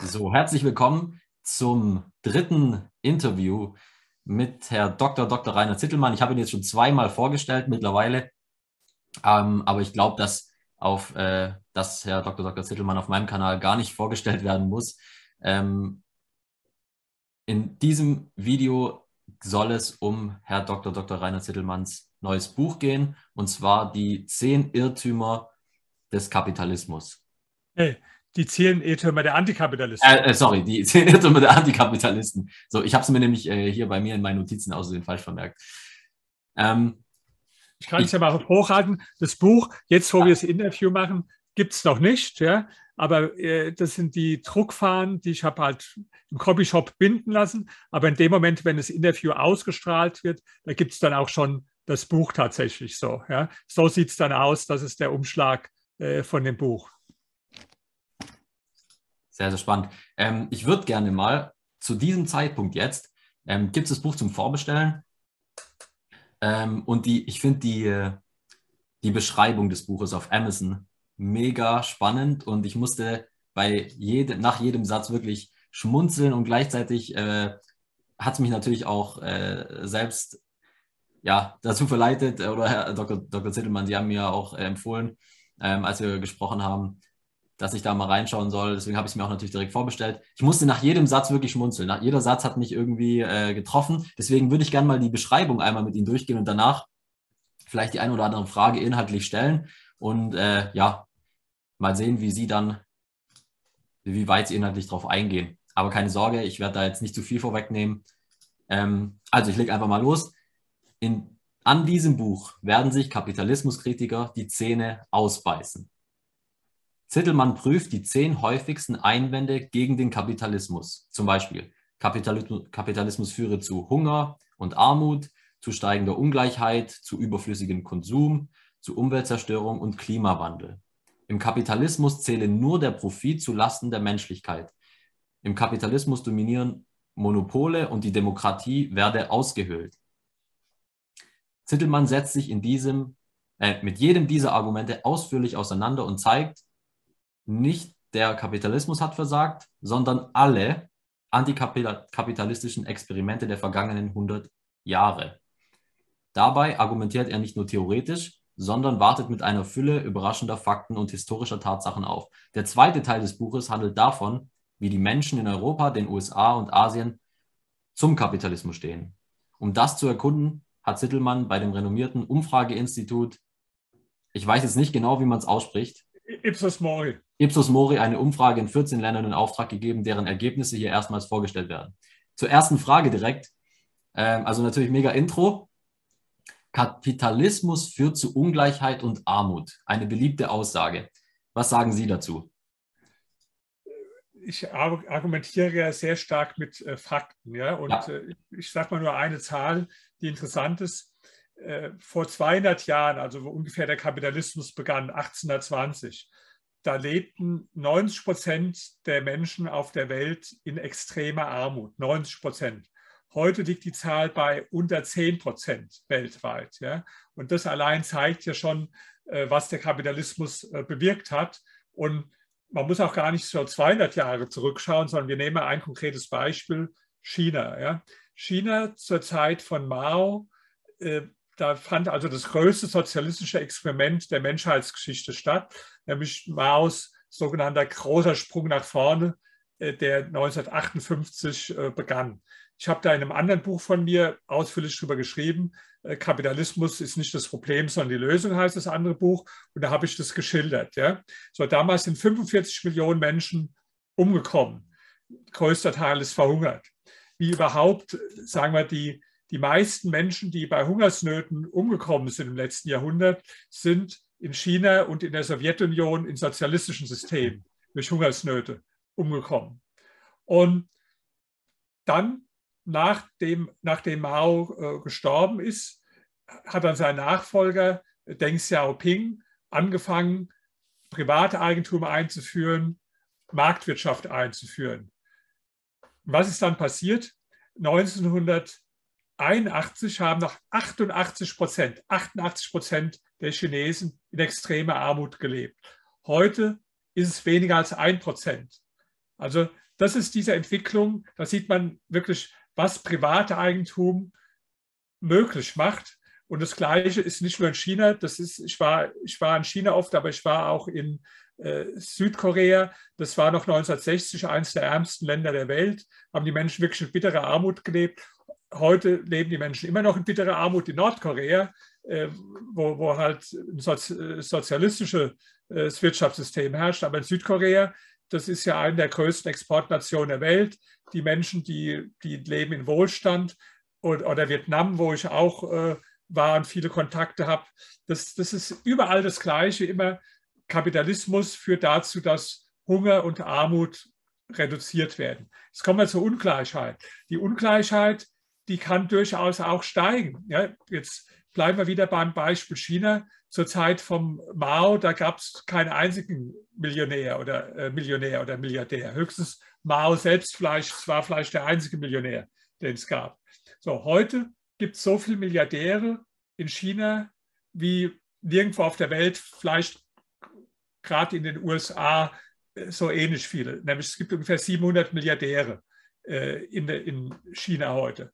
So, herzlich willkommen zum dritten Interview mit Herr Dr. Dr. Rainer Zittelmann. Ich habe ihn jetzt schon zweimal vorgestellt mittlerweile, ähm, aber ich glaube, dass, äh, dass Herr Dr. Dr. Zittelmann auf meinem Kanal gar nicht vorgestellt werden muss. Ähm, in diesem Video soll es um Herr Dr. Dr. Rainer Zittelmanns neues Buch gehen, und zwar die zehn Irrtümer des Kapitalismus. Hey, die zehn Irrtümer der Antikapitalisten. Äh, äh, sorry, die zehn Irrtümer der Antikapitalisten. So, ich habe es mir nämlich äh, hier bei mir in meinen Notizen außerdem falsch vermerkt. Ähm, ich kann es ja mal hochhalten. Das Buch, jetzt wo ja. wir das Interview machen, gibt es noch nicht. Ja? Aber äh, das sind die Druckfahnen, die ich habe halt im Copyshop binden lassen. Aber in dem Moment, wenn das Interview ausgestrahlt wird, da gibt es dann auch schon das Buch tatsächlich so. Ja? So sieht es dann aus. Das ist der Umschlag äh, von dem Buch. Sehr, sehr spannend. Ähm, ich würde gerne mal zu diesem Zeitpunkt jetzt, ähm, gibt es das Buch zum Vorbestellen. Ähm, und die, ich finde die, äh, die Beschreibung des Buches auf Amazon mega spannend und ich musste bei jede, nach jedem Satz wirklich schmunzeln und gleichzeitig äh, hat es mich natürlich auch äh, selbst ja, dazu verleitet, äh, oder Herr Dr. Dr. Zittelmann, Sie haben mir auch äh, empfohlen, ähm, als wir gesprochen haben, dass ich da mal reinschauen soll. Deswegen habe ich es mir auch natürlich direkt vorbestellt. Ich musste nach jedem Satz wirklich schmunzeln. Nach jeder Satz hat mich irgendwie äh, getroffen. Deswegen würde ich gerne mal die Beschreibung einmal mit Ihnen durchgehen und danach vielleicht die eine oder andere Frage inhaltlich stellen und äh, ja, mal sehen, wie Sie dann, wie weit Sie inhaltlich drauf eingehen. Aber keine Sorge, ich werde da jetzt nicht zu viel vorwegnehmen. Ähm, also ich lege einfach mal los. In, an diesem Buch werden sich Kapitalismuskritiker die Zähne ausbeißen. Zittelmann prüft die zehn häufigsten Einwände gegen den Kapitalismus. Zum Beispiel, Kapitalismus, führe zu Hunger und Armut, zu steigender Ungleichheit, zu überflüssigem Konsum, zu Umweltzerstörung und Klimawandel. Im Kapitalismus zähle nur der Profit zu Lasten der Menschlichkeit. Im Kapitalismus dominieren Monopole und die Demokratie werde ausgehöhlt. Zittelmann setzt sich in diesem, äh, mit jedem dieser Argumente ausführlich auseinander und zeigt, nicht der Kapitalismus hat versagt, sondern alle antikapitalistischen Experimente der vergangenen 100 Jahre. Dabei argumentiert er nicht nur theoretisch, sondern wartet mit einer Fülle überraschender Fakten und historischer Tatsachen auf. Der zweite Teil des Buches handelt davon, wie die Menschen in Europa, den USA und Asien zum Kapitalismus stehen. Um das zu erkunden, hat Zittelmann bei dem renommierten Umfrageinstitut, ich weiß jetzt nicht genau, wie man es ausspricht, Ipsos Mori. Ipsos Mori eine Umfrage in 14 Ländern in Auftrag gegeben, deren Ergebnisse hier erstmals vorgestellt werden. Zur ersten Frage direkt. Ähm, also natürlich mega Intro. Kapitalismus führt zu Ungleichheit und Armut. Eine beliebte Aussage. Was sagen Sie dazu? Ich argumentiere ja sehr stark mit äh, Fakten. Ja? Und ja. Äh, ich sage mal nur eine Zahl, die interessant ist. Äh, vor 200 Jahren, also wo ungefähr der Kapitalismus begann, 1820, da lebten 90 Prozent der Menschen auf der Welt in extremer Armut. 90 Prozent. Heute liegt die Zahl bei unter 10 Prozent weltweit. Ja? Und das allein zeigt ja schon, äh, was der Kapitalismus äh, bewirkt hat. Und man muss auch gar nicht so 200 Jahre zurückschauen, sondern wir nehmen ein konkretes Beispiel, China. Ja? China zur Zeit von Mao da fand also das größte sozialistische Experiment der Menschheitsgeschichte statt, nämlich Maos sogenannter großer Sprung nach vorne, äh, der 1958 äh, begann. Ich habe da in einem anderen Buch von mir ausführlich darüber geschrieben. Äh, Kapitalismus ist nicht das Problem, sondern die Lösung heißt das andere Buch. Und da habe ich das geschildert. Ja. So, damals sind 45 Millionen Menschen umgekommen. Größter Teil ist verhungert. Wie überhaupt, sagen wir, die, die meisten Menschen, die bei Hungersnöten umgekommen sind im letzten Jahrhundert, sind in China und in der Sowjetunion in sozialistischen Systemen durch Hungersnöte umgekommen. Und dann, nachdem, nachdem Mao äh, gestorben ist, hat dann sein Nachfolger Deng Xiaoping angefangen, Privateigentum einzuführen, Marktwirtschaft einzuführen. was ist dann passiert? 1900 81 haben noch 88 Prozent, 88 Prozent der Chinesen in extremer Armut gelebt. Heute ist es weniger als ein Prozent. Also das ist diese Entwicklung, da sieht man wirklich, was private Eigentum möglich macht. Und das Gleiche ist nicht nur in China, das ist, ich war, ich war in China oft, aber ich war auch in äh, Südkorea. Das war noch 1960 eines der ärmsten Länder der Welt, haben die Menschen wirklich in bitterer Armut gelebt. Heute leben die Menschen immer noch in bitterer Armut in Nordkorea, äh, wo, wo halt ein sozialistisches äh, Wirtschaftssystem herrscht. Aber in Südkorea, das ist ja eine der größten Exportnationen der Welt. Die Menschen, die, die leben in Wohlstand. Und, oder Vietnam, wo ich auch äh, war und viele Kontakte habe. Das, das ist überall das Gleiche. Immer Kapitalismus führt dazu, dass Hunger und Armut reduziert werden. Jetzt kommen wir zur Ungleichheit. Die Ungleichheit, die kann durchaus auch steigen. Ja, jetzt bleiben wir wieder beim Beispiel China. Zur Zeit vom Mao, da gab es keinen einzigen Millionär oder äh, Millionär oder Milliardär. Höchstens Mao selbst vielleicht, war vielleicht der einzige Millionär, den es gab. So, heute gibt es so viele Milliardäre in China wie nirgendwo auf der Welt, vielleicht gerade in den USA äh, so ähnlich viele. Nämlich es gibt ungefähr 700 Milliardäre äh, in, in China heute.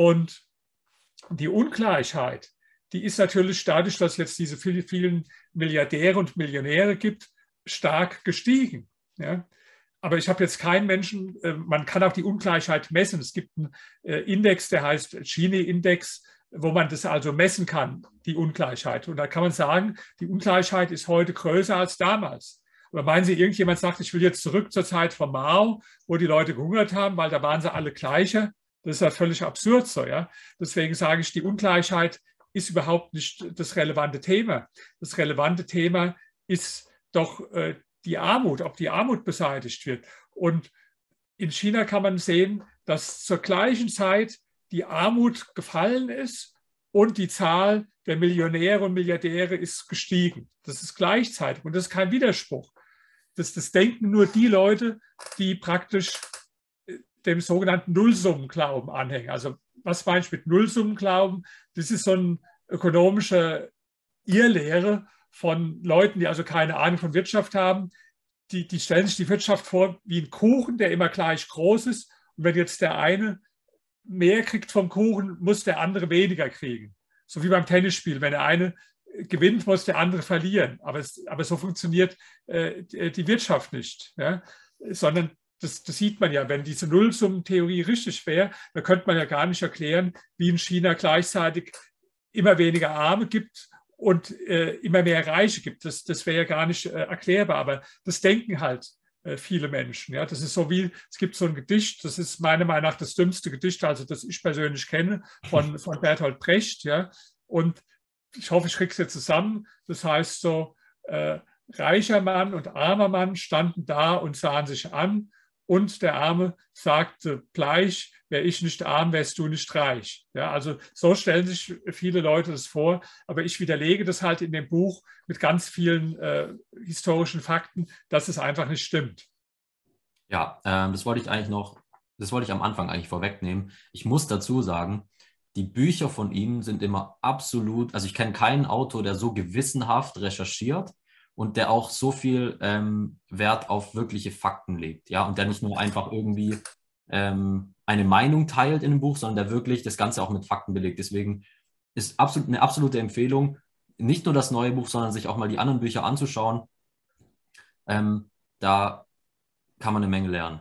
Und die Ungleichheit, die ist natürlich dadurch, dass es jetzt diese vielen, vielen Milliardäre und Millionäre gibt, stark gestiegen. Ja? Aber ich habe jetzt keinen Menschen, äh, man kann auch die Ungleichheit messen. Es gibt einen äh, Index, der heißt Gini-Index, wo man das also messen kann, die Ungleichheit. Und da kann man sagen, die Ungleichheit ist heute größer als damals. Oder meinen Sie, irgendjemand sagt, ich will jetzt zurück zur Zeit von Mao, wo die Leute gehungert haben, weil da waren sie alle gleicher? Das ist ja völlig absurd so. Ja? Deswegen sage ich, die Ungleichheit ist überhaupt nicht das relevante Thema. Das relevante Thema ist doch äh, die Armut, ob die Armut beseitigt wird. Und in China kann man sehen, dass zur gleichen Zeit die Armut gefallen ist und die Zahl der Millionäre und Milliardäre ist gestiegen. Das ist gleichzeitig und das ist kein Widerspruch. Das, das denken nur die Leute, die praktisch dem sogenannten Nullsummenglauben anhängen. Also was meine ich mit Nullsummenglauben? Das ist so eine ökonomische Irrlehre von Leuten, die also keine Ahnung von Wirtschaft haben. Die, die stellen sich die Wirtschaft vor wie ein Kuchen, der immer gleich groß ist. Und wenn jetzt der eine mehr kriegt vom Kuchen, muss der andere weniger kriegen. So wie beim Tennisspiel. Wenn der eine gewinnt, muss der andere verlieren. Aber, es, aber so funktioniert äh, die Wirtschaft nicht. Ja? Sondern das, das, sieht man ja, wenn diese Nullsummentheorie richtig wäre, dann könnte man ja gar nicht erklären, wie in China gleichzeitig immer weniger Arme gibt und äh, immer mehr Reiche gibt. Das, das wäre ja gar nicht äh, erklärbar, aber das denken halt äh, viele Menschen. Ja, das ist so wie, es gibt so ein Gedicht, das ist meiner Meinung nach das dümmste Gedicht, also das ich persönlich kenne, von, von Bertolt Brecht. Ja, und ich hoffe, ich kriege es jetzt zusammen. Das heißt so, äh, reicher Mann und armer Mann standen da und sahen sich an und der Arme sagte bleich, wäre ich nicht arm, wärst du nicht reich. Ja, also so stellen sich viele Leute das vor, aber ich widerlege das halt in dem Buch mit ganz vielen äh, historischen Fakten, dass es einfach nicht stimmt. Ja, ähm, das wollte ich eigentlich noch, das wollte ich am Anfang eigentlich vorwegnehmen. Ich muss dazu sagen, die Bücher von ihm sind immer absolut, also ich kenne keinen Autor, der so gewissenhaft recherchiert und der auch so viel ähm, Wert auf wirkliche Fakten legt, ja, und der nicht nur einfach irgendwie ähm, eine Meinung teilt in dem Buch, sondern der wirklich das Ganze auch mit Fakten belegt. Deswegen ist absolut eine absolute Empfehlung, nicht nur das neue Buch, sondern sich auch mal die anderen Bücher anzuschauen. Ähm, da kann man eine Menge lernen.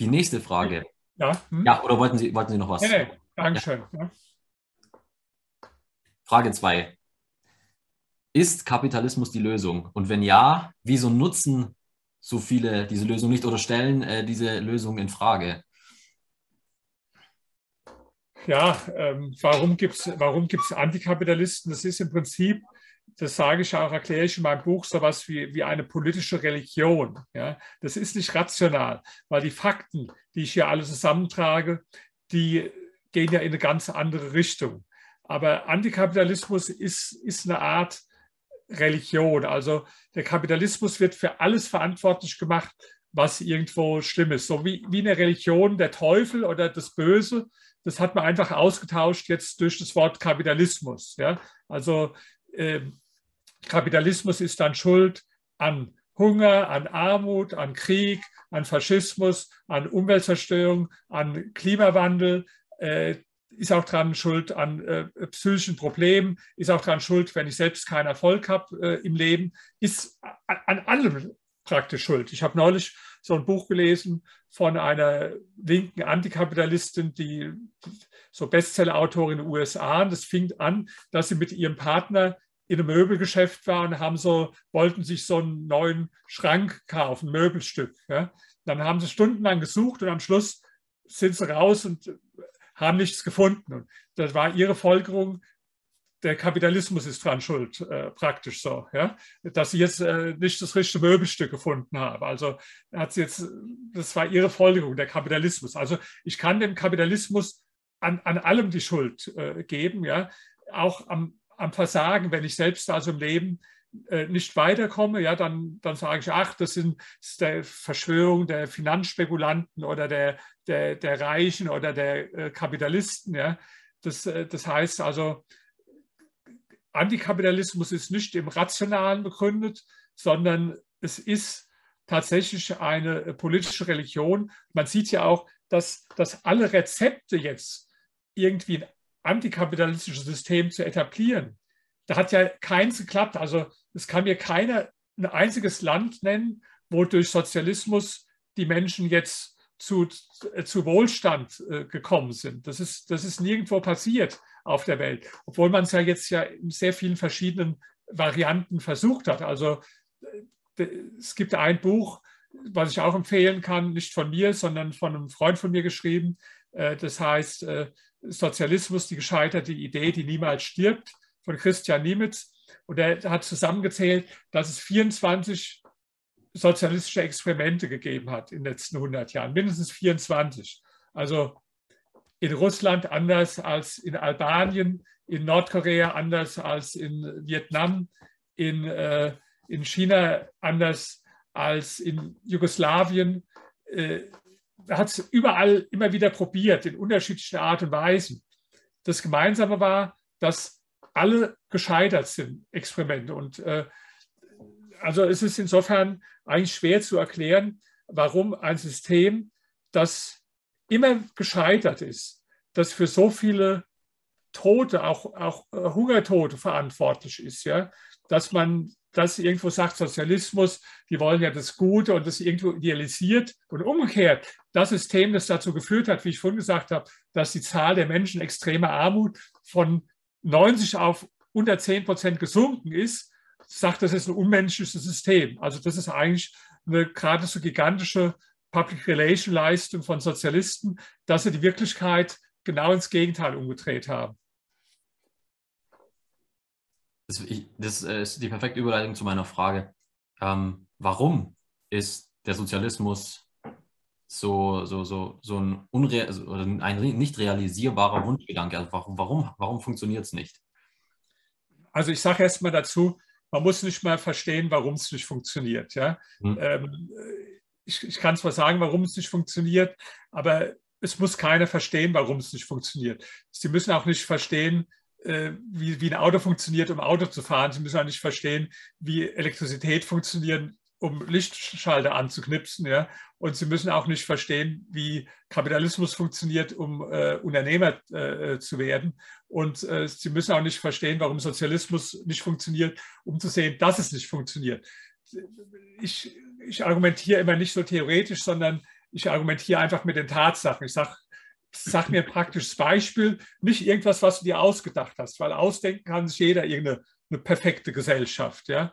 Die nächste Frage. Ja, hm? ja oder wollten Sie, wollten Sie noch was? Nee, nee. Dankeschön. Ja. Frage 2. Ist Kapitalismus die Lösung? Und wenn ja, wieso nutzen so viele diese Lösung nicht oder stellen äh, diese Lösung in Frage? Ja, ähm, warum gibt es warum gibt's Antikapitalisten? Das ist im Prinzip, das sage ich auch, erkläre ich in meinem Buch, so etwas wie, wie eine politische Religion. Ja? Das ist nicht rational, weil die Fakten, die ich hier alle zusammentrage, die gehen ja in eine ganz andere Richtung. Aber Antikapitalismus ist, ist eine Art Religion. Also der Kapitalismus wird für alles verantwortlich gemacht, was irgendwo schlimm ist. So wie, wie eine Religion, der Teufel oder das Böse, das hat man einfach ausgetauscht jetzt durch das Wort Kapitalismus. Ja? Also äh, Kapitalismus ist dann schuld an Hunger, an Armut, an Krieg, an Faschismus, an Umweltzerstörung, an Klimawandel, äh, ist auch daran schuld an äh, psychischen Problemen, ist auch daran schuld, wenn ich selbst keinen Erfolg habe äh, im Leben, ist an, an allem praktisch schuld. Ich habe neulich so ein Buch gelesen von einer linken Antikapitalistin, die so Bestseller-Autorin in den USA. Und das fing an, dass sie mit ihrem Partner in einem Möbelgeschäft war und haben so, wollten sich so einen neuen Schrank kaufen, Möbelstück. Ja. Dann haben sie stundenlang gesucht und am Schluss sind sie raus und haben nichts gefunden. Und das war ihre Folgerung, der Kapitalismus ist dran schuld, äh, praktisch so, ja? dass sie jetzt äh, nicht das richtige Möbelstück gefunden haben. Also hat sie jetzt, das war ihre Folgerung, der Kapitalismus. Also ich kann dem Kapitalismus an, an allem die Schuld äh, geben, ja, auch am, am Versagen, wenn ich selbst also im Leben äh, nicht weiterkomme, ja, dann, dann sage ich, ach, das, sind, das der Verschwörung der Finanzspekulanten oder der, der, der Reichen oder der äh, Kapitalisten. Ja. Das, äh, das heißt also, Antikapitalismus ist nicht im Rationalen begründet, sondern es ist tatsächlich eine politische Religion. Man sieht ja auch, dass, dass alle Rezepte jetzt irgendwie ein antikapitalistisches System zu etablieren, da hat ja keins geklappt. Also es kann mir keiner ein einziges Land nennen, wo durch Sozialismus die Menschen jetzt zu, zu Wohlstand äh, gekommen sind. Das ist, das ist nirgendwo passiert auf der Welt, obwohl man es ja jetzt ja in sehr vielen verschiedenen Varianten versucht hat. Also äh, es gibt ein Buch, was ich auch empfehlen kann, nicht von mir, sondern von einem Freund von mir geschrieben. Äh, das heißt Sozialismus, die gescheiterte Idee, die niemals stirbt, von Christian Niemitz. Und er hat zusammengezählt, dass es 24 sozialistische Experimente gegeben hat in den letzten 100 Jahren, mindestens 24. Also in Russland anders als in Albanien, in Nordkorea anders als in Vietnam, in, äh, in China anders als in Jugoslawien. Äh, hat es überall immer wieder probiert, in unterschiedlichen Art und Weisen. Das Gemeinsame war, dass alle gescheitert sind, Experimente. Und äh, also es ist insofern eigentlich schwer zu erklären, warum ein System, das immer gescheitert ist, das für so viele Tote, auch, auch äh, Hungertote verantwortlich ist, ja, dass man das irgendwo sagt, Sozialismus, die wollen ja das Gute und das irgendwo idealisiert und umgekehrt. Das System, das dazu geführt hat, wie ich vorhin gesagt habe, dass die Zahl der Menschen extremer Armut von 90 auf unter 10 Prozent gesunken ist, sagt, das ist ein unmenschliches System. Also das ist eigentlich eine gerade so gigantische Public Relation Leistung von Sozialisten, dass sie die Wirklichkeit genau ins Gegenteil umgedreht haben. Das, ich, das äh, ist die perfekte Überleitung zu meiner Frage. Ähm, warum ist der Sozialismus so, so, so, so ein, unreal, also ein nicht realisierbarer Wunschgedanke? Also warum, warum, warum funktioniert es nicht? Also ich sage erst mal dazu, man muss nicht mal verstehen, warum es nicht funktioniert. Ja? Hm. Ähm, ich, ich kann zwar sagen, warum es nicht funktioniert, aber es muss keiner verstehen, warum es nicht funktioniert. Sie müssen auch nicht verstehen, äh, wie, wie ein Auto funktioniert, um Auto zu fahren. Sie müssen auch nicht verstehen, wie Elektrizität funktioniert, um Lichtschalter anzuknipsen. Ja? Und sie müssen auch nicht verstehen, wie Kapitalismus funktioniert, um äh, Unternehmer äh, zu werden. Und äh, sie müssen auch nicht verstehen, warum Sozialismus nicht funktioniert, um zu sehen, dass es nicht funktioniert. Ich, ich argumentiere immer nicht so theoretisch, sondern ich argumentiere einfach mit den Tatsachen. Ich sage, sag mir ein praktisches Beispiel, nicht irgendwas, was du dir ausgedacht hast, weil ausdenken kann sich jeder irgendeine perfekte Gesellschaft. Ja?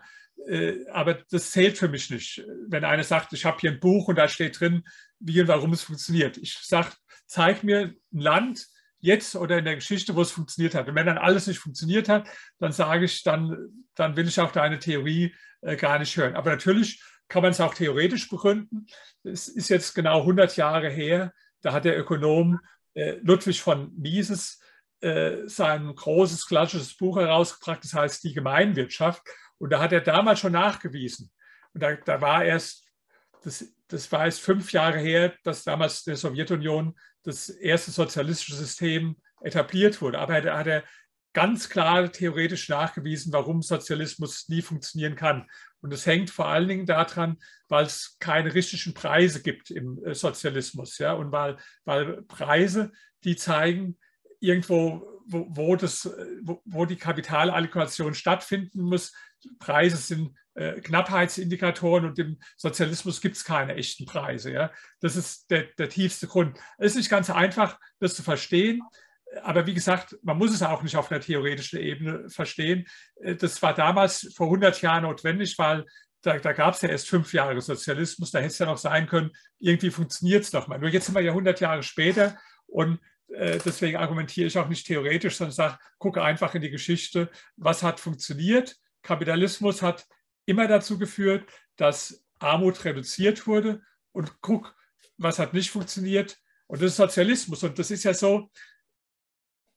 Äh, aber das zählt für mich nicht. Wenn einer sagt, ich habe hier ein Buch und da steht drin, wie und warum es funktioniert. Ich sage, zeig mir ein Land jetzt oder in der Geschichte, wo es funktioniert hat. Und wenn dann alles nicht funktioniert hat, dann sage ich, dann, dann will ich auch deine Theorie äh, gar nicht hören. Aber natürlich kann man es auch theoretisch begründen. Es ist jetzt genau 100 Jahre her, da hat der Ökonom äh, Ludwig von Mises äh, sein großes klassisches Buch herausgebracht, das heißt Die Gemeinwirtschaft. Und da hat er damals schon nachgewiesen. Und da, da war erst, das, das war erst fünf Jahre her, dass damals der Sowjetunion das erste sozialistische System etabliert wurde. Aber da hat er ganz klar theoretisch nachgewiesen, warum Sozialismus nie funktionieren kann. Und es hängt vor allen Dingen daran, weil es keine richtigen Preise gibt im äh, Sozialismus. Ja? Und weil, weil Preise, die zeigen, irgendwo, wo, wo, das, wo, wo die Kapitalallokation stattfinden muss. Preise sind äh, Knappheitsindikatoren und im Sozialismus gibt es keine echten Preise. Ja? Das ist der, der tiefste Grund. Es ist nicht ganz einfach, das zu verstehen. Aber wie gesagt, man muss es auch nicht auf einer theoretischen Ebene verstehen. Äh, das war damals vor 100 Jahren notwendig, weil da, da gab es ja erst fünf Jahre Sozialismus. Da hätte es ja noch sein können, irgendwie funktioniert es noch mal. Nur jetzt sind wir ja 100 Jahre später und äh, deswegen argumentiere ich auch nicht theoretisch, sondern sage, gucke einfach in die Geschichte, was hat funktioniert. Kapitalismus hat immer dazu geführt, dass Armut reduziert wurde und guck, was hat nicht funktioniert. Und das ist Sozialismus. Und das ist ja so,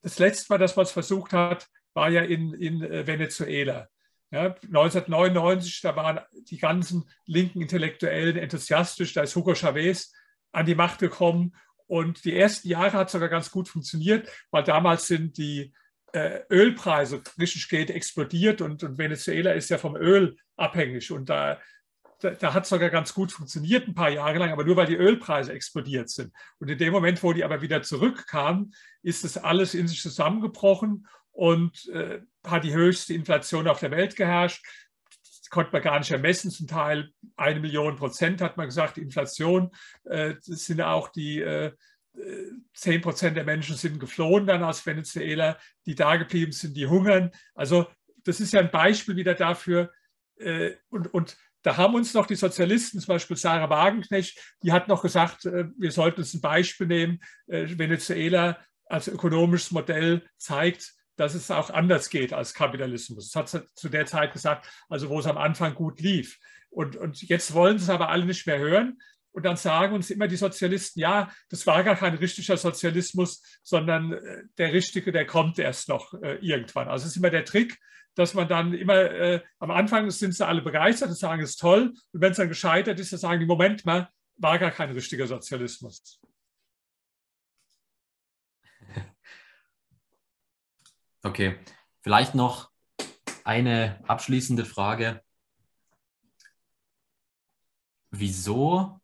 das letzte Mal, dass man es versucht hat, war ja in, in äh, Venezuela. Ja, 1999, da waren die ganzen linken Intellektuellen enthusiastisch, da ist Hugo Chavez an die Macht gekommen und die ersten Jahre hat es sogar ganz gut funktioniert, weil damals sind die äh, Ölpreise richtig geht explodiert und, und, Venezuela ist ja vom Öl abhängig. Und da, da, da hat es sogar ganz gut funktioniert ein paar Jahre lang, aber nur weil die Ölpreise explodiert sind. Und in dem Moment, wo die aber wieder zurückkamen, ist das alles in sich zusammengebrochen und äh, hat die höchste Inflation auf der Welt geherrscht konnte man gar nicht ermessen. Zum Teil eine Million Prozent hat man gesagt, Inflation. Äh, das sind auch die äh, 10 Prozent der Menschen sind geflohen dann aus Venezuela, die da geblieben sind, die hungern. Also das ist ja ein Beispiel wieder dafür. Äh, und, und da haben uns noch die Sozialisten, zum Beispiel Sarah Wagenknecht, die hat noch gesagt, äh, wir sollten uns ein Beispiel nehmen. Äh, Venezuela als ökonomisches Modell zeigt, dass es auch anders geht als Kapitalismus. Das hat sie zu der Zeit gesagt, also wo es am Anfang gut lief. Und, und jetzt wollen sie es aber alle nicht mehr hören. Und dann sagen uns immer die Sozialisten, ja, das war gar kein richtiger Sozialismus, sondern äh, der richtige, der kommt erst noch äh, irgendwann. Also es ist immer der Trick, dass man dann immer, äh, am Anfang sind sie alle begeistert und sagen, es ist toll. Und wenn es dann gescheitert ist, dann sagen die, Moment mal, war gar kein richtiger Sozialismus. Okay, vielleicht noch eine abschließende Frage. Wieso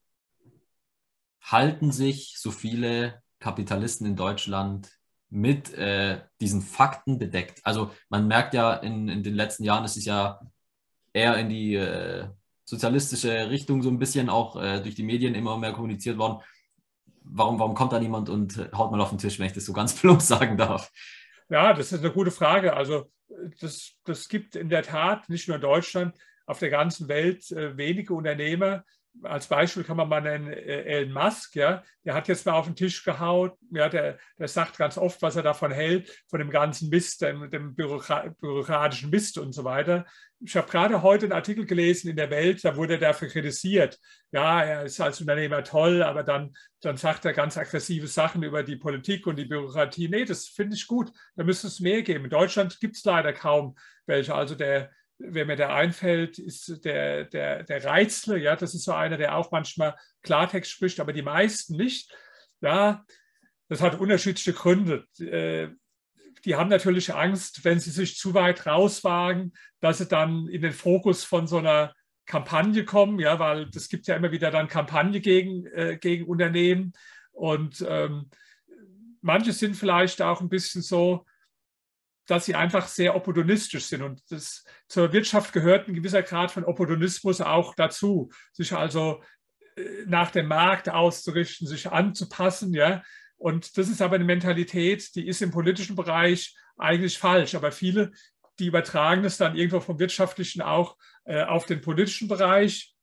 halten sich so viele Kapitalisten in Deutschland mit äh, diesen Fakten bedeckt? Also man merkt ja in, in den letzten Jahren, es ist ja eher in die äh, sozialistische Richtung so ein bisschen auch äh, durch die Medien immer mehr kommuniziert worden. Warum, warum kommt da niemand und haut mal auf den Tisch, wenn ich das so ganz plump sagen darf? Ja, das ist eine gute Frage. Also das, das gibt in der Tat nicht nur in Deutschland, auf der ganzen Welt äh, wenige Unternehmer. Als Beispiel kann man mal nennen äh, Elon Musk, ja, der hat jetzt mal auf den Tisch gehauen, ja, der, der sagt ganz oft, was er davon hält, von dem ganzen Mist, dem, dem bürokratischen Mist und so weiter. Ich habe gerade heute einen Artikel gelesen in der Welt, da wurde er dafür kritisiert. Ja, er ist als Unternehmer toll, aber dann, dann sagt er ganz aggressive Sachen über die Politik und die Bürokratie. Nee, das finde ich gut. Da müsste es mehr geben. In Deutschland gibt es leider kaum welche. Also der, wer mir da einfällt, ist der, der, der Reizle. Ja, das ist so einer, der auch manchmal Klartext spricht, aber die meisten nicht. Ja, das hat unterschiedliche Gründe. Äh, die haben natürlich Angst, wenn sie sich zu weit rauswagen, dass sie dann in den Fokus von so einer Kampagne kommen, ja, weil es gibt ja immer wieder dann Kampagne gegen, äh, gegen Unternehmen. Und ähm, manche sind vielleicht auch ein bisschen so, dass sie einfach sehr opportunistisch sind. Und das, zur Wirtschaft gehört ein gewisser Grad von Opportunismus auch dazu, sich also äh, nach dem Markt auszurichten, sich anzupassen. Ja? Und das ist aber eine Mentalität, die ist im politischen Bereich eigentlich falsch. Aber viele, die übertragen es dann irgendwo vom wirtschaftlichen auch äh, auf den politischen Bereich.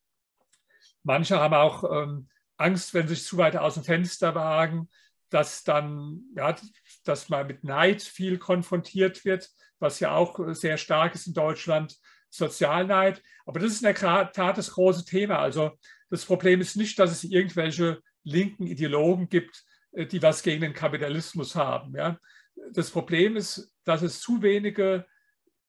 Manche haben auch ähm, Angst, wenn sie sich zu weit aus dem Fenster wagen, dass dann, ja, dass man mit Neid viel konfrontiert wird, was ja auch sehr stark ist in Deutschland, Sozialneid. Aber das ist in der Tat das große Thema. Also das Problem ist nicht, dass es irgendwelche linken Ideologen gibt, äh, die was gegen den Kapitalismus haben. Ja. Das Problem ist, dass es zu wenige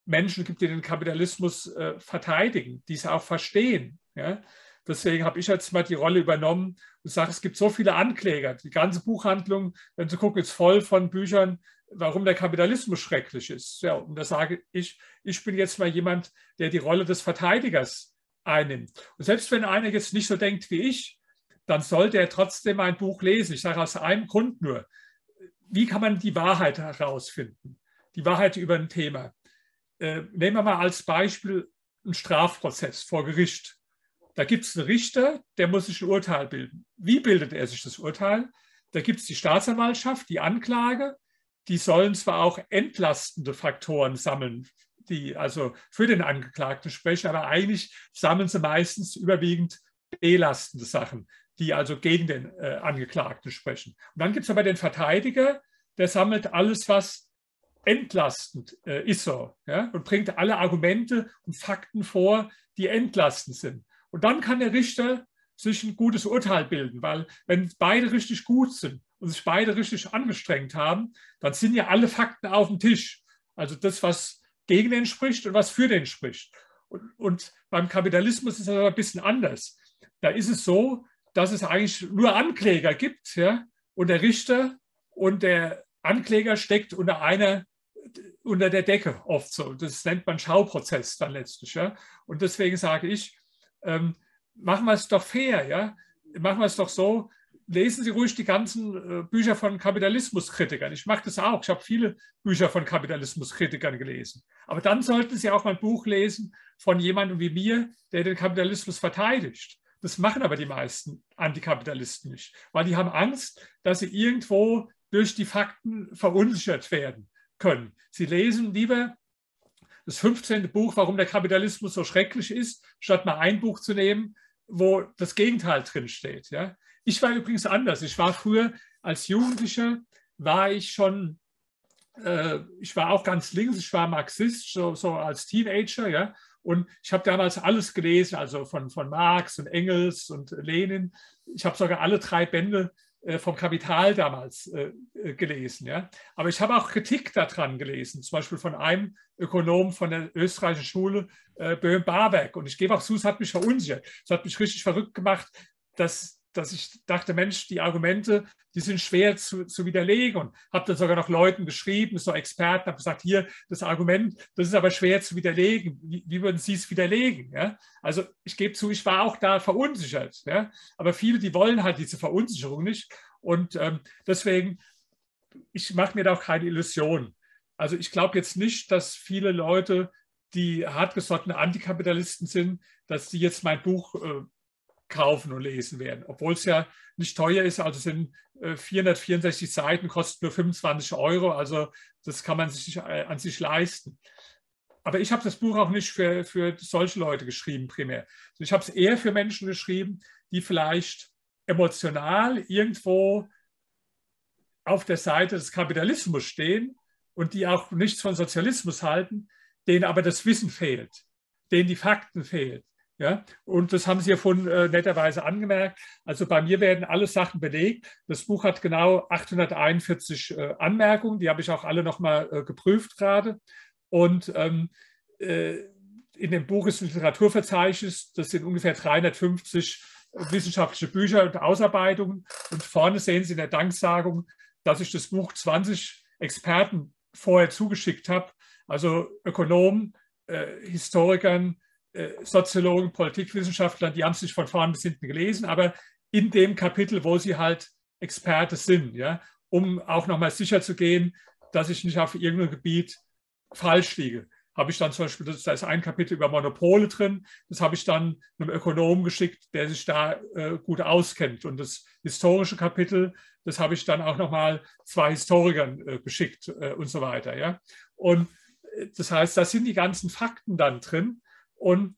Menschen gibt, die den Kapitalismus äh, verteidigen, die es auch verstehen. Ja. Deswegen habe ich jetzt mal die Rolle übernommen und sage, es gibt so viele Ankläger. Die ganze Buchhandlung, wenn Sie gucken, ist voll von Büchern warum der Kapitalismus schrecklich ist. Ja, und da sage ich, ich bin jetzt mal jemand, der die Rolle des Verteidigers einnimmt. Und selbst wenn einer jetzt nicht so denkt wie ich, dann sollte er trotzdem ein Buch lesen. Ich sage aus einem Grund nur, wie kann man die Wahrheit herausfinden? Die Wahrheit über ein Thema. Äh, nehmen wir mal als Beispiel einen Strafprozess vor Gericht. Da gibt es einen Richter, der muss sich ein Urteil bilden. Wie bildet er sich das Urteil? Da gibt es die Staatsanwaltschaft, die Anklage, die sollen zwar auch entlastende Faktoren sammeln, die also für den Angeklagten sprechen, aber eigentlich sammeln sie meistens überwiegend belastende Sachen, die also gegen den äh, Angeklagten sprechen. Und dann gibt es aber den Verteidiger, der sammelt alles, was entlastend äh, ist so, ja, und bringt alle Argumente und Fakten vor, die entlastend sind. Und dann kann der Richter sich ein gutes Urteil bilden, weil wenn beide richtig gut sind und sich beide richtig angestrengt haben, dann sind ja alle Fakten auf dem Tisch. Also das, was gegen den spricht und was für den spricht. Und, und beim Kapitalismus ist es aber ein bisschen anders. Da ist es so, dass es eigentlich nur Ankläger gibt, ja, und der Richter und der Ankläger steckt unter einer unter der Decke oft so. Das nennt man Schauprozess dann letztlich. Ja? Und deswegen sage ich, ähm, machen wir es doch fair, ja? Machen wir es doch so, lesen Sie ruhig die ganzen äh, Bücher von Kapitalismuskritikern. Ich mache das auch. Ich habe viele Bücher von Kapitalismuskritikern gelesen. Aber dann sollten Sie auch mal ein Buch lesen von jemandem wie mir, der den Kapitalismus verteidigt. Das machen aber die meisten Antikapitalisten nicht, weil die haben Angst, dass sie irgendwo durch die Fakten verunsichert werden können. Sie lesen lieber das 15. Buch, warum der Kapitalismus so schrecklich ist, statt mal ein Buch zu nehmen, wo das Gegenteil drin steht. Ja? Ich war übrigens anders. Ich war früher als Jugendlicher, war ich schon, äh, ich war auch ganz links, ich war Marxist, so, so als Teenager, ja. Und ich habe damals alles gelesen, also von, von Marx und Engels und Lenin. Ich habe sogar alle drei Bände vom Kapital damals äh, äh, gelesen. Aber ich habe auch Kritik daran gelesen, zum Beispiel von einem Ökonom von der österreichischen Schule, Böhm-Barwerk. Und ich gebe auch zu, es hat mich verunsichert. Es hat mich richtig verrückt gemacht, dass dass ich dachte, Mensch, die Argumente, die sind schwer zu, zu widerlegen. Und habe dann sogar noch Leuten geschrieben, so Experten, habe gesagt, hier, das Argument, das ist aber schwer zu widerlegen. Wie, wie würden Sie es widerlegen? Ja? Also ich gebe zu, ich war auch da verunsichert. Ja? Aber viele, die wollen halt diese Verunsicherung nicht. Und ähm, deswegen, ich mache mir da auch keine Illusionen. Also ich glaube jetzt nicht, dass viele Leute, die hartgesottene Antikapitalisten sind, dass die jetzt mein Buch äh, kaufen und lesen werden, obwohl es ja nicht teuer ist. Also sind 464 äh, Seiten, kostet nur 25 Euro. Also das kann man sich äh, an sich leisten. Aber ich habe das Buch auch nicht für, für solche Leute geschrieben, primär. Also ich habe es eher für Menschen geschrieben, die vielleicht emotional irgendwo auf der Seite des Kapitalismus stehen und die auch nichts von Sozialismus halten, denen aber das Wissen fehlt, denen die Fakten fehlen ja, und das haben Sie ja von äh, netterweise angemerkt. Also bei mir werden alle Sachen belegt. Das Buch hat genau 841 äh, Anmerkungen. Die habe ich auch alle nochmal äh, geprüft gerade. Und ähm, äh, in dem Buch ist ein Literaturverzeichnis. Das sind ungefähr 350 wissenschaftliche Bücher und Ausarbeitungen. Und vorne sehen Sie in der Danksagung, dass ich das Buch 20 Experten vorher zugeschickt habe. Also Ökonomen, äh, Historikern, äh, Soziologen, Politikwissenschaftler, die haben es nicht von vorn bis hinten gelesen, aber in dem Kapitel, wo sie halt Experte sind, ja, um auch nochmal sicher zu gehen, dass ich nicht auf irgendeinem Gebiet falsch liege. Habe ich dann zum Beispiel, da ist ein Kapitel über Monopole drin, das habe ich dann einem Ökonomen geschickt, der sich da äh, gut auskennt. Und das historische Kapitel, das habe ich dann auch nochmal zwei Historikern äh, geschickt äh, und so weiter. Ja? Und äh, das heißt, da sind die ganzen Fakten dann drin. Und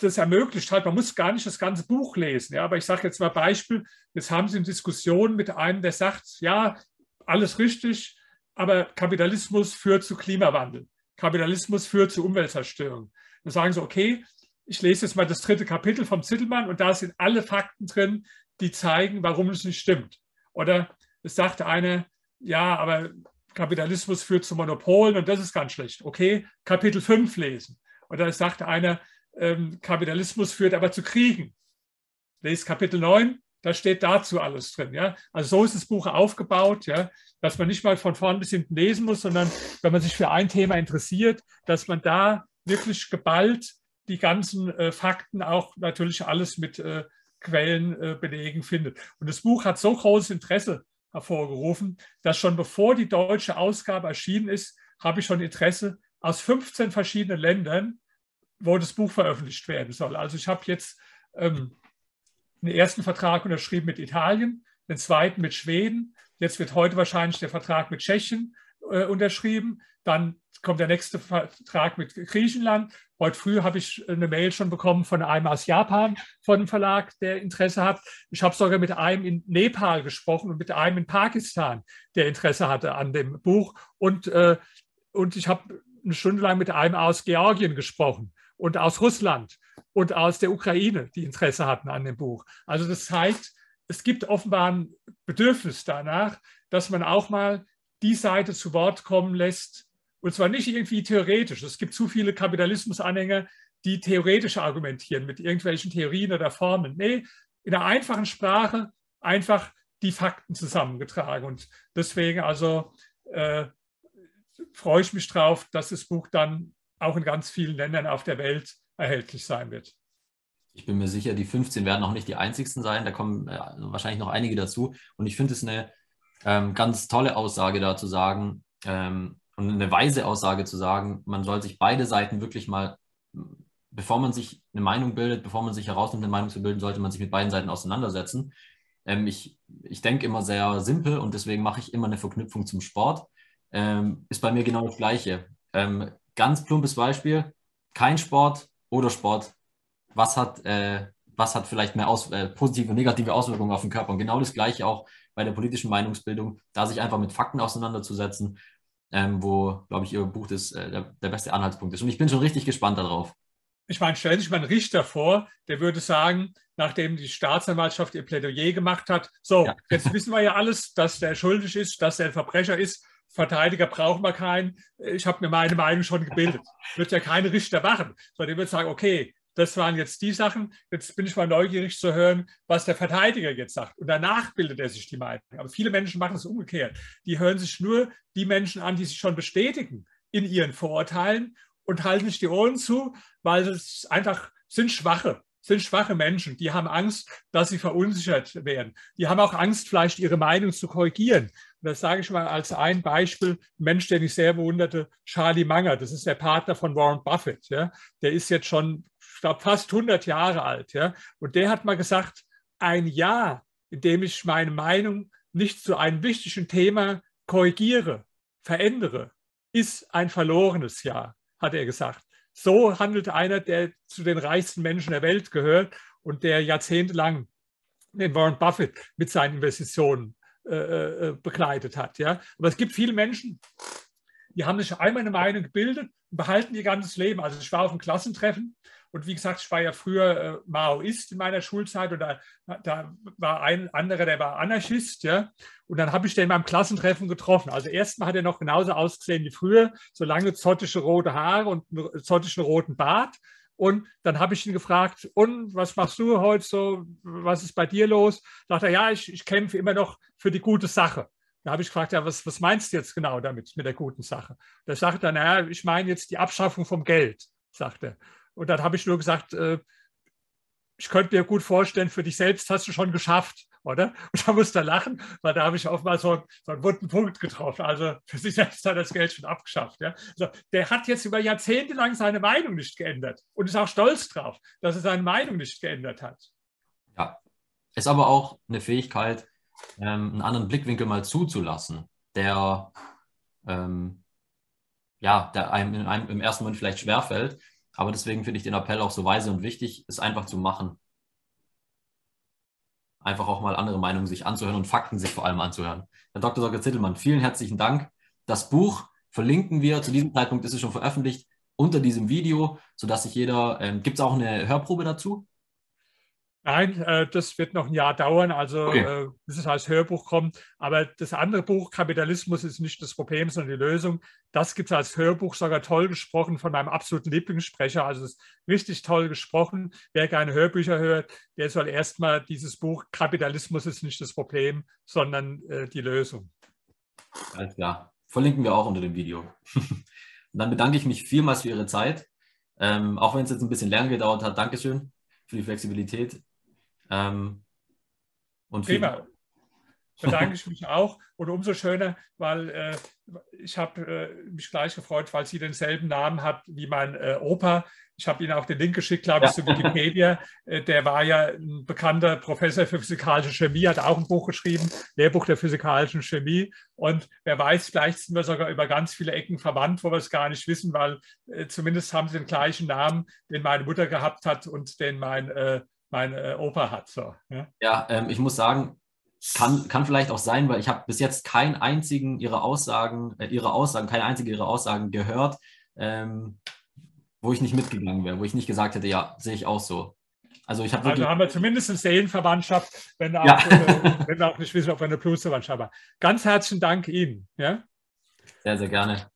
das ermöglicht halt, man muss gar nicht das ganze Buch lesen. Ja, aber ich sage jetzt mal Beispiel, jetzt haben Sie eine Diskussion mit einem, der sagt, ja, alles richtig, aber Kapitalismus führt zu Klimawandel. Kapitalismus führt zu Umweltzerstörung. Dann sagen Sie, okay, ich lese jetzt mal das dritte Kapitel vom Zittelmann und da sind alle Fakten drin, die zeigen, warum es nicht stimmt. Oder es sagt einer, ja, aber Kapitalismus führt zu Monopolen und das ist ganz schlecht. Okay, Kapitel 5 lesen. Oder es sagt einer, ähm, Kapitalismus führt aber zu Kriegen. Lest Kapitel 9, da steht dazu alles drin. Ja? Also so ist das Buch aufgebaut, ja? dass man nicht mal von vorn bis hinten lesen muss, sondern wenn man sich für ein Thema interessiert, dass man da wirklich geballt die ganzen äh, Fakten auch natürlich alles mit äh, Quellen äh, belegen findet. Und das Buch hat so großes Interesse hervorgerufen, dass schon bevor die deutsche Ausgabe erschienen ist, habe ich schon Interesse aus 15 verschiedenen Ländern, wo das Buch veröffentlicht werden soll. Also ich habe jetzt ähm, den ersten Vertrag unterschrieben mit Italien, den zweiten mit Schweden. Jetzt wird heute wahrscheinlich der Vertrag mit Tschechien äh, unterschrieben. Dann kommt der nächste Vertrag mit Griechenland. Heute früh habe ich eine Mail schon bekommen von einem aus Japan, von einem Verlag, der Interesse hat. Ich habe sogar mit einem in Nepal gesprochen und mit einem in Pakistan, der Interesse hatte an dem Buch. Und, äh, und ich habe eine Stunde lang mit einem aus Georgien gesprochen und aus Russland und aus der Ukraine, die Interesse hatten an dem Buch. Also das zeigt, es gibt offenbar ein Bedürfnis danach, dass man auch mal die Seite zu Wort kommen lässt, und zwar nicht irgendwie theoretisch. Es gibt zu viele Kapitalismusanhänger, die theoretisch argumentieren mit irgendwelchen Theorien oder Formeln. Nee, in einer einfachen Sprache einfach die Fakten zusammengetragen. Und deswegen also äh, freue ich mich drauf, dass das Buch dann auch in ganz vielen Ländern auf der Welt erhältlich sein wird. Ich bin mir sicher, die 15 werden auch nicht die einzigsten sein. Da kommen äh, wahrscheinlich noch einige dazu. Und ich finde es eine ähm, ganz tolle Aussage da zu sagen ähm, und eine weise Aussage zu sagen, man soll sich beide Seiten wirklich mal, bevor man sich eine Meinung bildet, bevor man sich herausnimmt, eine Meinung zu bilden, sollte man sich mit beiden Seiten auseinandersetzen. Ähm, ich ich denke immer sehr simpel und deswegen mache ich immer eine Verknüpfung zum Sport. Ähm, ist bei mir genau das Gleiche. Ähm, ganz plumpes Beispiel, kein Sport oder Sport. Was hat, äh, was hat vielleicht mehr aus, äh, positive und negative Auswirkungen auf den Körper? Und genau das Gleiche auch bei der politischen Meinungsbildung, da sich einfach mit Fakten auseinanderzusetzen, ähm, wo, glaube ich, Ihr Buch das, äh, der, der beste Anhaltspunkt ist. Und ich bin schon richtig gespannt darauf. Ich meine, stellen Sie sich mal einen Richter vor, der würde sagen, nachdem die Staatsanwaltschaft ihr Plädoyer gemacht hat, so, ja. jetzt wissen wir ja alles, dass der schuldig ist, dass der ein Verbrecher ist, Verteidiger brauchen wir keinen. Ich habe mir meine Meinung schon gebildet. Wird ja keine Richter machen, sondern wird sagen, okay, das waren jetzt die Sachen. Jetzt bin ich mal neugierig zu hören, was der Verteidiger jetzt sagt. Und danach bildet er sich die Meinung. Aber viele Menschen machen es umgekehrt. Die hören sich nur die Menschen an, die sich schon bestätigen in ihren Vorurteilen und halten sich die Ohren zu, weil es einfach sind Schwache sind schwache Menschen, die haben Angst, dass sie verunsichert werden. Die haben auch Angst, vielleicht ihre Meinung zu korrigieren. Das sage ich mal als ein Beispiel. Mensch, den ich sehr bewunderte, Charlie Munger, das ist der Partner von Warren Buffett. Ja. Der ist jetzt schon, ich glaube, fast 100 Jahre alt. Ja. Und der hat mal gesagt, ein Jahr, in dem ich meine Meinung nicht zu einem wichtigen Thema korrigiere, verändere, ist ein verlorenes Jahr, hat er gesagt. So handelt einer, der zu den reichsten Menschen der Welt gehört und der jahrzehntelang den Warren Buffett mit seinen Investitionen äh, äh, begleitet hat. Ja? Aber es gibt viele Menschen, die haben sich einmal eine Meinung gebildet und behalten ihr ganzes Leben. Also ich war auf einem Klassentreffen und wie gesagt, ich war ja früher äh, Maoist in meiner Schulzeit und da, da, war ein anderer, der war Anarchist, ja. Und dann habe ich den meinem Klassentreffen getroffen. Also erstmal hat er noch genauso ausgesehen wie früher, so lange zottische rote Haare und einen zottischen roten Bart. Und dann habe ich ihn gefragt, und was machst du heute so? Was ist bei dir los? Da Sagt er, ja, ich, ich kämpfe immer noch für die gute Sache. Da habe ich gefragt, ja, was, was meinst du jetzt genau damit, mit der guten Sache? Da sagt er, naja, ich meine jetzt die Abschaffung vom Geld, sagt er. Und dann habe ich nur gesagt, äh, ich könnte mir gut vorstellen, für dich selbst hast du schon geschafft, oder? Und da musste er lachen, weil da habe ich mal so, so einen wunden Punkt getroffen. Also für sich selbst hat das Geld schon abgeschafft. Ja? Also der hat jetzt über Jahrzehnte lang seine Meinung nicht geändert und ist auch stolz drauf, dass er seine Meinung nicht geändert hat. Ja, ist aber auch eine Fähigkeit, ähm, einen anderen Blickwinkel mal zuzulassen, der, ähm, ja, der einem, einem im ersten Moment vielleicht schwerfällt, aber deswegen finde ich den Appell auch so weise und wichtig, es einfach zu machen. Einfach auch mal andere Meinungen sich anzuhören und Fakten sich vor allem anzuhören. Herr Dr. Dr. Zittelmann, vielen herzlichen Dank. Das Buch verlinken wir, zu diesem Zeitpunkt ist es schon veröffentlicht, unter diesem Video, sodass sich jeder, ähm, gibt es auch eine Hörprobe dazu? Nein, äh, das wird noch ein Jahr dauern, also okay. äh, bis es als Hörbuch kommt. Aber das andere Buch, Kapitalismus, ist nicht das Problem, sondern die Lösung. Das gibt es als Hörbuch sogar toll gesprochen von meinem absoluten Lieblingssprecher. Also es ist richtig toll gesprochen. Wer gerne Hörbücher hört, der soll erstmal dieses Buch Kapitalismus ist nicht das Problem, sondern äh, die Lösung. Alles klar. Verlinken wir auch unter dem Video. Und dann bedanke ich mich vielmals für Ihre Zeit. Ähm, auch wenn es jetzt ein bisschen länger gedauert hat. Dankeschön für die Flexibilität. Ähm, und Prima. Bedanke ich mich auch. Und umso schöner, weil äh, ich habe äh, mich gleich gefreut, weil sie denselben Namen hat wie mein äh, Opa. Ich habe Ihnen auch den Link geschickt, glaube ich, ja. zu Wikipedia. Äh, der war ja ein bekannter Professor für physikalische Chemie, hat auch ein Buch geschrieben, Lehrbuch der physikalischen Chemie. Und wer weiß, vielleicht sind wir sogar über ganz viele Ecken verwandt, wo wir es gar nicht wissen, weil äh, zumindest haben sie den gleichen Namen, den meine Mutter gehabt hat und den mein äh, mein äh, Opa hat. So, ja, ja ähm, ich muss sagen, kann, kann vielleicht auch sein, weil ich habe bis jetzt keinen einzigen ihrer Aussagen, äh, ihre Aussagen, keine einzige ihrer Aussagen gehört, ähm, wo ich nicht mitgegangen wäre, wo ich nicht gesagt hätte, ja, sehe ich auch so. Also ich habe Also haben wir zumindest eine Seelenverwandtschaft, wenn, auch, ja. äh, wenn wir auch nicht wissen, ob wir eine Blutsverwandtschaft haben. Ganz herzlichen Dank Ihnen. Ja? Sehr, sehr gerne.